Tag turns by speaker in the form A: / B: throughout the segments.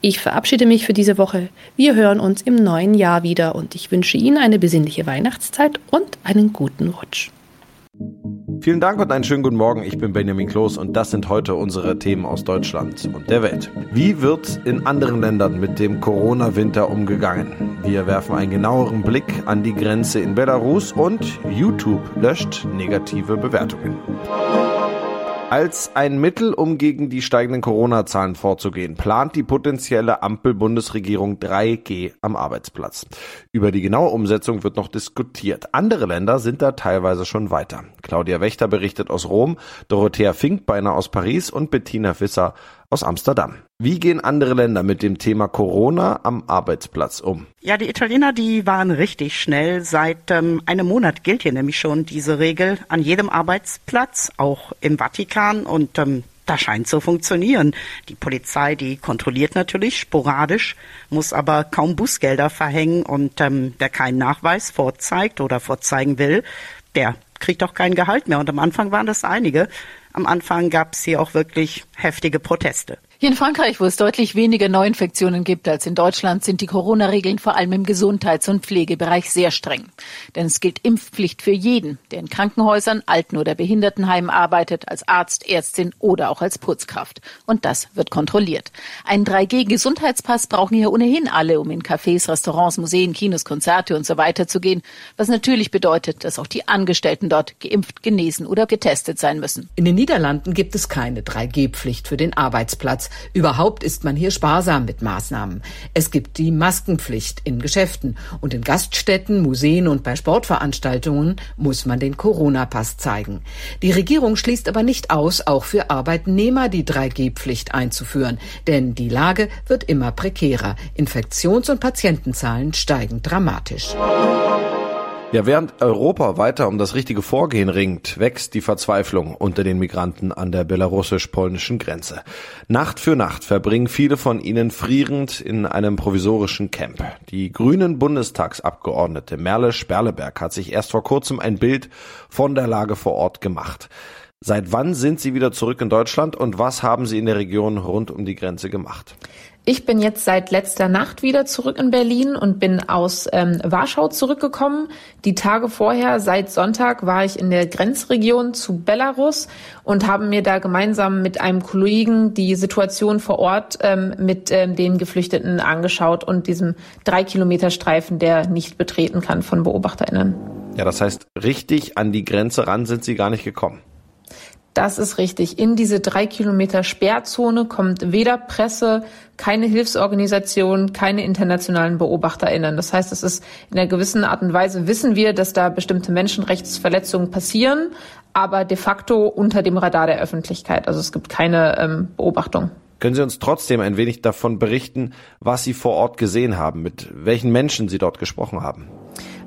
A: Ich verabschiede mich für diese Woche. Wir hören uns im neuen Jahr wieder und ich wünsche Ihnen eine besinnliche Weihnachtszeit und einen guten Rutsch.
B: Vielen Dank und einen schönen guten Morgen. Ich bin Benjamin Kloß und das sind heute unsere Themen aus Deutschland und der Welt. Wie wird in anderen Ländern mit dem Corona-Winter umgegangen? Wir werfen einen genaueren Blick an die Grenze in Belarus und YouTube löscht negative Bewertungen. Als ein Mittel, um gegen die steigenden Corona-Zahlen vorzugehen, plant die potenzielle Ampel-Bundesregierung 3G am Arbeitsplatz. Über die genaue Umsetzung wird noch diskutiert. Andere Länder sind da teilweise schon weiter. Claudia Wächter berichtet aus Rom, Dorothea Finkbeiner aus Paris und Bettina Fisser aus Amsterdam. Wie gehen andere Länder mit dem Thema Corona am Arbeitsplatz um?
C: Ja, die Italiener, die waren richtig schnell. Seit ähm, einem Monat gilt hier nämlich schon diese Regel an jedem Arbeitsplatz, auch im Vatikan. Und ähm, das scheint zu funktionieren. Die Polizei, die kontrolliert natürlich sporadisch, muss aber kaum Bußgelder verhängen und ähm, wer keinen Nachweis vorzeigt oder vorzeigen will, der kriegt auch kein Gehalt mehr. Und am Anfang waren das einige. Am Anfang gab es hier auch wirklich heftige Proteste.
D: Hier in Frankreich, wo es deutlich weniger Neuinfektionen gibt als in Deutschland, sind die Corona-Regeln vor allem im Gesundheits- und Pflegebereich sehr streng. Denn es gilt Impfpflicht für jeden, der in Krankenhäusern, Alten- oder Behindertenheimen arbeitet, als Arzt, Ärztin oder auch als Putzkraft. Und das wird kontrolliert. Einen 3G-Gesundheitspass brauchen hier ohnehin alle, um in Cafés, Restaurants, Museen, Kinos, Konzerte und so weiter zu gehen. Was natürlich bedeutet, dass auch die Angestellten dort geimpft, genesen oder getestet sein müssen.
E: In den Niederlanden gibt es keine 3G-Pflicht für den Arbeitsplatz. Überhaupt ist man hier sparsam mit Maßnahmen. Es gibt die Maskenpflicht in Geschäften und in Gaststätten, Museen und bei Sportveranstaltungen muss man den Corona-Pass zeigen. Die Regierung schließt aber nicht aus, auch für Arbeitnehmer die 3G-Pflicht einzuführen, denn die Lage wird immer prekärer. Infektions- und Patientenzahlen steigen dramatisch.
B: Ja, während Europa weiter um das richtige Vorgehen ringt, wächst die Verzweiflung unter den Migranten an der belarussisch-polnischen Grenze. Nacht für Nacht verbringen viele von ihnen frierend in einem provisorischen Camp. Die grünen Bundestagsabgeordnete Merle Sperleberg hat sich erst vor kurzem ein Bild von der Lage vor Ort gemacht. Seit wann sind Sie wieder zurück in Deutschland und was haben Sie in der Region rund um die Grenze gemacht?
F: Ich bin jetzt seit letzter Nacht wieder zurück in Berlin und bin aus ähm, Warschau zurückgekommen. Die Tage vorher, seit Sonntag, war ich in der Grenzregion zu Belarus und habe mir da gemeinsam mit einem Kollegen die Situation vor Ort ähm, mit ähm, den Geflüchteten angeschaut und diesem drei Kilometer Streifen, der nicht betreten kann von BeobachterInnen.
B: Ja, das heißt, richtig an die Grenze ran sind Sie gar nicht gekommen.
F: Das ist richtig. In diese drei Kilometer Sperrzone kommt weder Presse, keine Hilfsorganisation, keine internationalen BeobachterInnen. Das heißt, es ist in einer gewissen Art und Weise wissen wir, dass da bestimmte Menschenrechtsverletzungen passieren, aber de facto unter dem Radar der Öffentlichkeit. Also es gibt keine ähm, Beobachtung.
B: Können Sie uns trotzdem ein wenig davon berichten, was Sie vor Ort gesehen haben, mit welchen Menschen Sie dort gesprochen haben?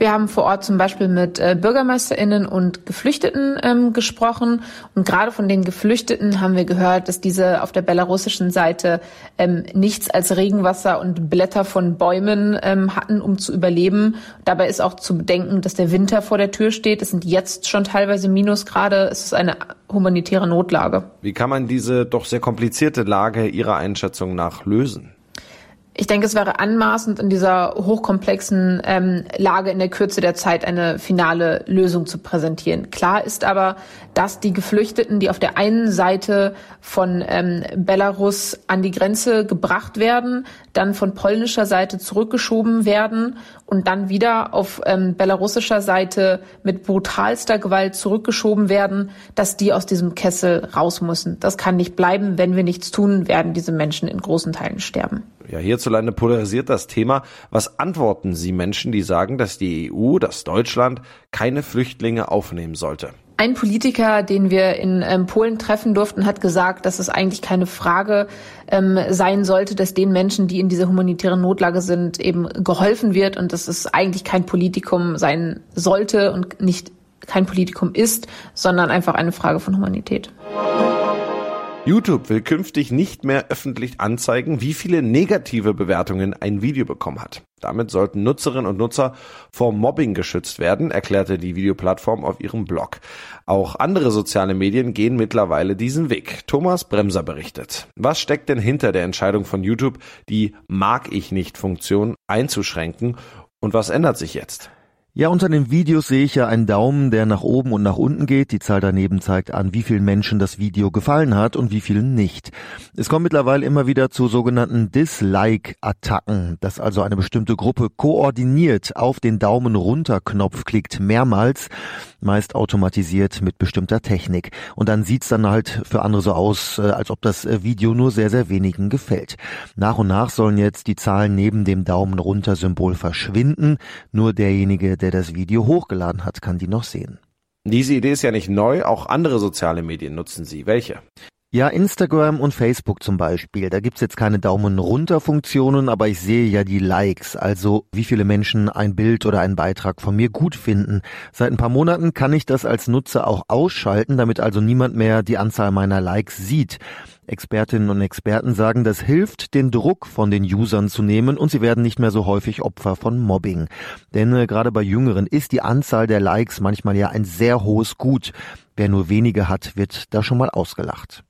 F: Wir haben vor Ort zum Beispiel mit äh, BürgermeisterInnen und Geflüchteten ähm, gesprochen. Und gerade von den Geflüchteten haben wir gehört, dass diese auf der belarussischen Seite ähm, nichts als Regenwasser und Blätter von Bäumen ähm, hatten, um zu überleben. Dabei ist auch zu bedenken, dass der Winter vor der Tür steht. Es sind jetzt schon teilweise Minusgrade. Es ist eine humanitäre Notlage.
B: Wie kann man diese doch sehr komplizierte Lage Ihrer Einschätzung nach lösen?
F: Ich denke, es wäre anmaßend, in dieser hochkomplexen ähm, Lage in der Kürze der Zeit eine finale Lösung zu präsentieren. Klar ist aber, dass die Geflüchteten, die auf der einen Seite von ähm, Belarus an die Grenze gebracht werden, dann von polnischer Seite zurückgeschoben werden und dann wieder auf ähm, belarussischer Seite mit brutalster Gewalt zurückgeschoben werden, dass die aus diesem Kessel raus müssen. Das kann nicht bleiben. Wenn wir nichts tun, werden diese Menschen in großen Teilen sterben.
B: Ja, hierzulande polarisiert das Thema. Was antworten Sie Menschen, die sagen, dass die EU, dass Deutschland keine Flüchtlinge aufnehmen sollte?
F: Ein Politiker, den wir in ähm, Polen treffen durften, hat gesagt, dass es eigentlich keine Frage ähm, sein sollte, dass den Menschen, die in dieser humanitären Notlage sind, eben geholfen wird und dass es eigentlich kein Politikum sein sollte und nicht kein Politikum ist, sondern einfach eine Frage von Humanität.
B: YouTube will künftig nicht mehr öffentlich anzeigen, wie viele negative Bewertungen ein Video bekommen hat. Damit sollten Nutzerinnen und Nutzer vor Mobbing geschützt werden, erklärte die Videoplattform auf ihrem Blog. Auch andere soziale Medien gehen mittlerweile diesen Weg. Thomas Bremser berichtet. Was steckt denn hinter der Entscheidung von YouTube, die Mag ich nicht Funktion einzuschränken und was ändert sich jetzt?
G: Ja, unter den Videos sehe ich ja einen Daumen, der nach oben und nach unten geht. Die Zahl daneben zeigt an, wie vielen Menschen das Video gefallen hat und wie vielen nicht. Es kommt mittlerweile immer wieder zu sogenannten Dislike-Attacken, dass also eine bestimmte Gruppe koordiniert auf den Daumen runter Knopf klickt, mehrmals, meist automatisiert mit bestimmter Technik. Und dann sieht's dann halt für andere so aus, äh, als ob das äh, Video nur sehr, sehr wenigen gefällt. Nach und nach sollen jetzt die Zahlen neben dem Daumen runter Symbol verschwinden. Nur derjenige, der das Video hochgeladen hat, kann die noch sehen.
B: Diese Idee ist ja nicht neu, auch andere soziale Medien nutzen sie. Welche?
G: Ja, Instagram und Facebook zum Beispiel. Da gibt's jetzt keine Daumen runter Funktionen, aber ich sehe ja die Likes, also wie viele Menschen ein Bild oder einen Beitrag von mir gut finden. Seit ein paar Monaten kann ich das als Nutzer auch ausschalten, damit also niemand mehr die Anzahl meiner Likes sieht. Expertinnen und Experten sagen, das hilft, den Druck von den Usern zu nehmen und sie werden nicht mehr so häufig Opfer von Mobbing. Denn äh, gerade bei Jüngeren ist die Anzahl der Likes manchmal ja ein sehr hohes Gut. Wer nur wenige hat, wird da schon mal ausgelacht.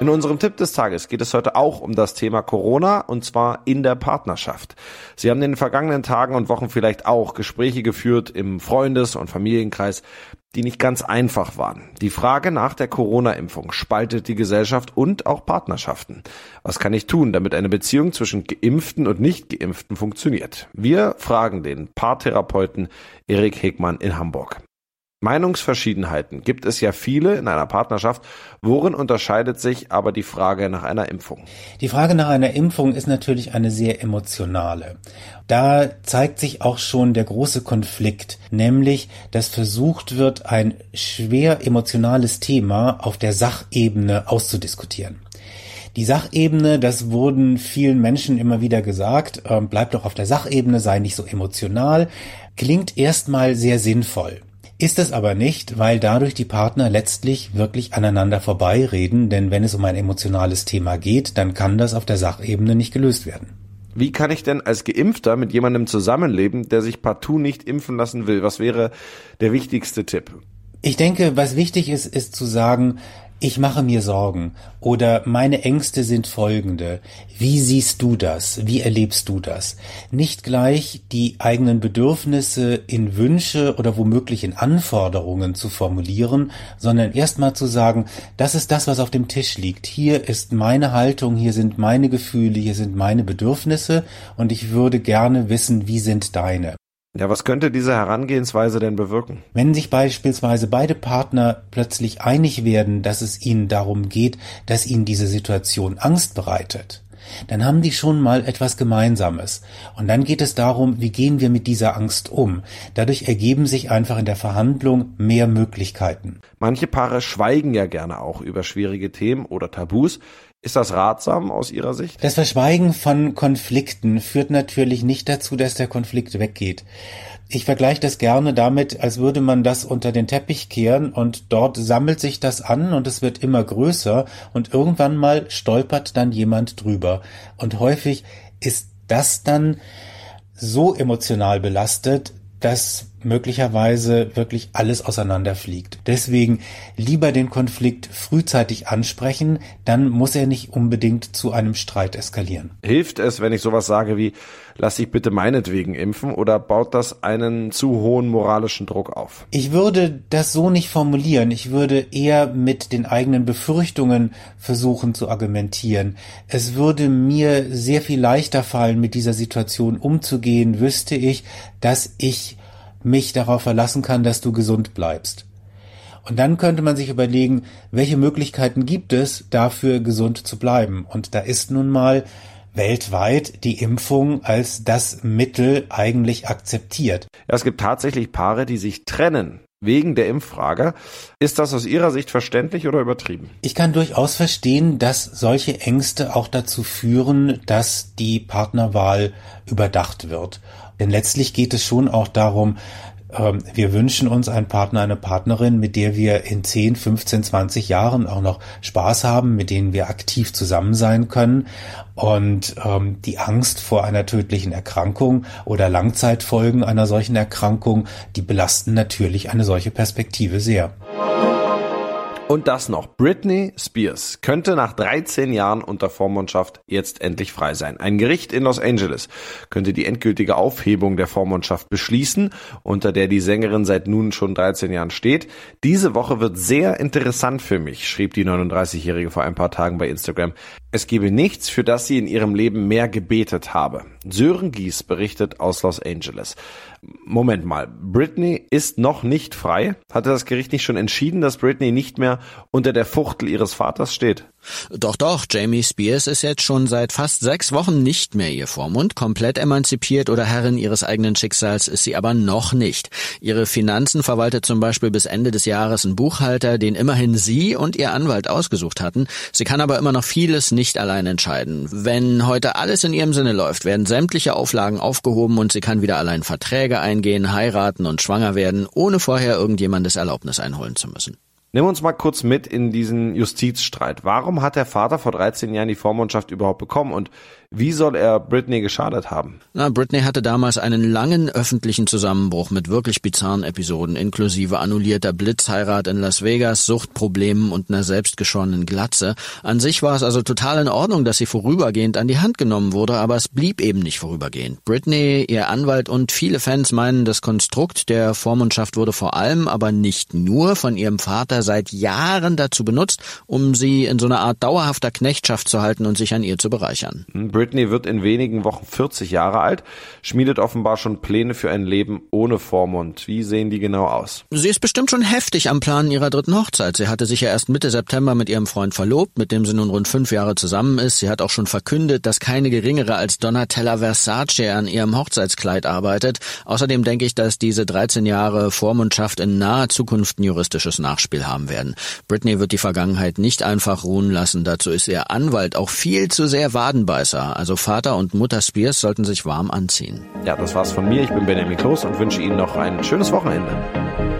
B: In unserem Tipp des Tages geht es heute auch um das Thema Corona und zwar in der Partnerschaft. Sie haben in den vergangenen Tagen und Wochen vielleicht auch Gespräche geführt im Freundes- und Familienkreis, die nicht ganz einfach waren. Die Frage nach der Corona-Impfung spaltet die Gesellschaft und auch Partnerschaften. Was kann ich tun, damit eine Beziehung zwischen Geimpften und Nicht-Geimpften funktioniert? Wir fragen den Paartherapeuten Erik Hegmann in Hamburg. Meinungsverschiedenheiten gibt es ja viele in einer Partnerschaft. Worin unterscheidet sich aber die Frage nach einer Impfung?
H: Die Frage nach einer Impfung ist natürlich eine sehr emotionale. Da zeigt sich auch schon der große Konflikt, nämlich, dass versucht wird, ein schwer emotionales Thema auf der Sachebene auszudiskutieren. Die Sachebene, das wurden vielen Menschen immer wieder gesagt, äh, bleibt doch auf der Sachebene, sei nicht so emotional, klingt erstmal sehr sinnvoll. Ist es aber nicht, weil dadurch die Partner letztlich wirklich aneinander vorbeireden, denn wenn es um ein emotionales Thema geht, dann kann das auf der Sachebene nicht gelöst werden.
B: Wie kann ich denn als Geimpfter mit jemandem zusammenleben, der sich partout nicht impfen lassen will? Was wäre der wichtigste Tipp?
H: Ich denke, was wichtig ist, ist zu sagen, ich mache mir Sorgen oder meine Ängste sind folgende. Wie siehst du das? Wie erlebst du das? Nicht gleich die eigenen Bedürfnisse in Wünsche oder womöglich in Anforderungen zu formulieren, sondern erstmal zu sagen, das ist das, was auf dem Tisch liegt. Hier ist meine Haltung, hier sind meine Gefühle, hier sind meine Bedürfnisse und ich würde gerne wissen, wie sind deine.
B: Ja, was könnte diese Herangehensweise denn bewirken?
H: Wenn sich beispielsweise beide Partner plötzlich einig werden, dass es ihnen darum geht, dass ihnen diese Situation Angst bereitet, dann haben die schon mal etwas Gemeinsames. Und dann geht es darum, wie gehen wir mit dieser Angst um. Dadurch ergeben sich einfach in der Verhandlung mehr Möglichkeiten.
B: Manche Paare schweigen ja gerne auch über schwierige Themen oder Tabus. Ist das ratsam aus Ihrer Sicht?
H: Das Verschweigen von Konflikten führt natürlich nicht dazu, dass der Konflikt weggeht. Ich vergleiche das gerne damit, als würde man das unter den Teppich kehren und dort sammelt sich das an und es wird immer größer und irgendwann mal stolpert dann jemand drüber. Und häufig ist das dann so emotional belastet, dass möglicherweise wirklich alles auseinanderfliegt. Deswegen lieber den Konflikt frühzeitig ansprechen, dann muss er nicht unbedingt zu einem Streit eskalieren.
B: Hilft es, wenn ich sowas sage wie, lass dich bitte meinetwegen impfen oder baut das einen zu hohen moralischen Druck auf?
H: Ich würde das so nicht formulieren. Ich würde eher mit den eigenen Befürchtungen versuchen zu argumentieren. Es würde mir sehr viel leichter fallen, mit dieser Situation umzugehen, wüsste ich, dass ich mich darauf verlassen kann, dass du gesund bleibst. Und dann könnte man sich überlegen, welche Möglichkeiten gibt es, dafür gesund zu bleiben. Und da ist nun mal weltweit die Impfung als das Mittel eigentlich akzeptiert.
B: Ja, es gibt tatsächlich Paare, die sich trennen wegen der Impffrage. Ist das aus Ihrer Sicht verständlich oder übertrieben?
H: Ich kann durchaus verstehen, dass solche Ängste auch dazu führen, dass die Partnerwahl überdacht wird. Denn letztlich geht es schon auch darum, ähm, wir wünschen uns einen Partner, eine Partnerin, mit der wir in 10, 15, 20 Jahren auch noch Spaß haben, mit denen wir aktiv zusammen sein können. Und ähm, die Angst vor einer tödlichen Erkrankung oder Langzeitfolgen einer solchen Erkrankung, die belasten natürlich eine solche Perspektive sehr.
B: Und das noch. Britney Spears könnte nach 13 Jahren unter Vormundschaft jetzt endlich frei sein. Ein Gericht in Los Angeles könnte die endgültige Aufhebung der Vormundschaft beschließen, unter der die Sängerin seit nun schon 13 Jahren steht. Diese Woche wird sehr interessant für mich, schrieb die 39-Jährige vor ein paar Tagen bei Instagram. Es gebe nichts, für das sie in ihrem Leben mehr gebetet habe. Sören Gies berichtet aus Los Angeles. Moment mal, Britney ist noch nicht frei? Hatte das Gericht nicht schon entschieden, dass Britney nicht mehr unter der Fuchtel ihres Vaters steht?
I: Doch, doch, Jamie Spears ist jetzt schon seit fast sechs Wochen nicht mehr ihr Vormund. Komplett emanzipiert oder Herrin ihres eigenen Schicksals ist sie aber noch nicht. Ihre Finanzen verwaltet zum Beispiel bis Ende des Jahres ein Buchhalter, den immerhin sie und ihr Anwalt ausgesucht hatten. Sie kann aber immer noch vieles nicht allein entscheiden. Wenn heute alles in ihrem Sinne läuft, werden sämtliche Auflagen aufgehoben und sie kann wieder allein Verträge eingehen, heiraten und schwanger werden, ohne vorher irgendjemandes Erlaubnis einholen zu müssen.
B: Nimm uns mal kurz mit in diesen Justizstreit. Warum hat der Vater vor 13 Jahren die Vormundschaft überhaupt bekommen und wie soll er Britney geschadet haben?
I: Na, Britney hatte damals einen langen öffentlichen Zusammenbruch mit wirklich bizarren Episoden, inklusive annullierter Blitzheirat in Las Vegas, Suchtproblemen und einer selbstgeschorenen Glatze. An sich war es also total in Ordnung, dass sie vorübergehend an die Hand genommen wurde, aber es blieb eben nicht vorübergehend. Britney, ihr Anwalt und viele Fans meinen, das Konstrukt der Vormundschaft wurde vor allem, aber nicht nur von ihrem Vater seit Jahren dazu benutzt, um sie in so einer Art dauerhafter Knechtschaft zu halten und sich an ihr zu bereichern.
B: Britney Britney wird in wenigen Wochen 40 Jahre alt, schmiedet offenbar schon Pläne für ein Leben ohne Vormund. Wie sehen die genau aus?
I: Sie ist bestimmt schon heftig am Planen ihrer dritten Hochzeit. Sie hatte sich ja erst Mitte September mit ihrem Freund verlobt, mit dem sie nun rund fünf Jahre zusammen ist. Sie hat auch schon verkündet, dass keine geringere als Donatella Versace an ihrem Hochzeitskleid arbeitet. Außerdem denke ich, dass diese 13 Jahre Vormundschaft in naher Zukunft ein juristisches Nachspiel haben werden. Britney wird die Vergangenheit nicht einfach ruhen lassen. Dazu ist ihr Anwalt auch viel zu sehr Wadenbeißer. Also Vater und Mutter Spears sollten sich warm anziehen.
B: Ja, das war's von mir. Ich bin Benjamin Kloß und wünsche Ihnen noch ein schönes Wochenende.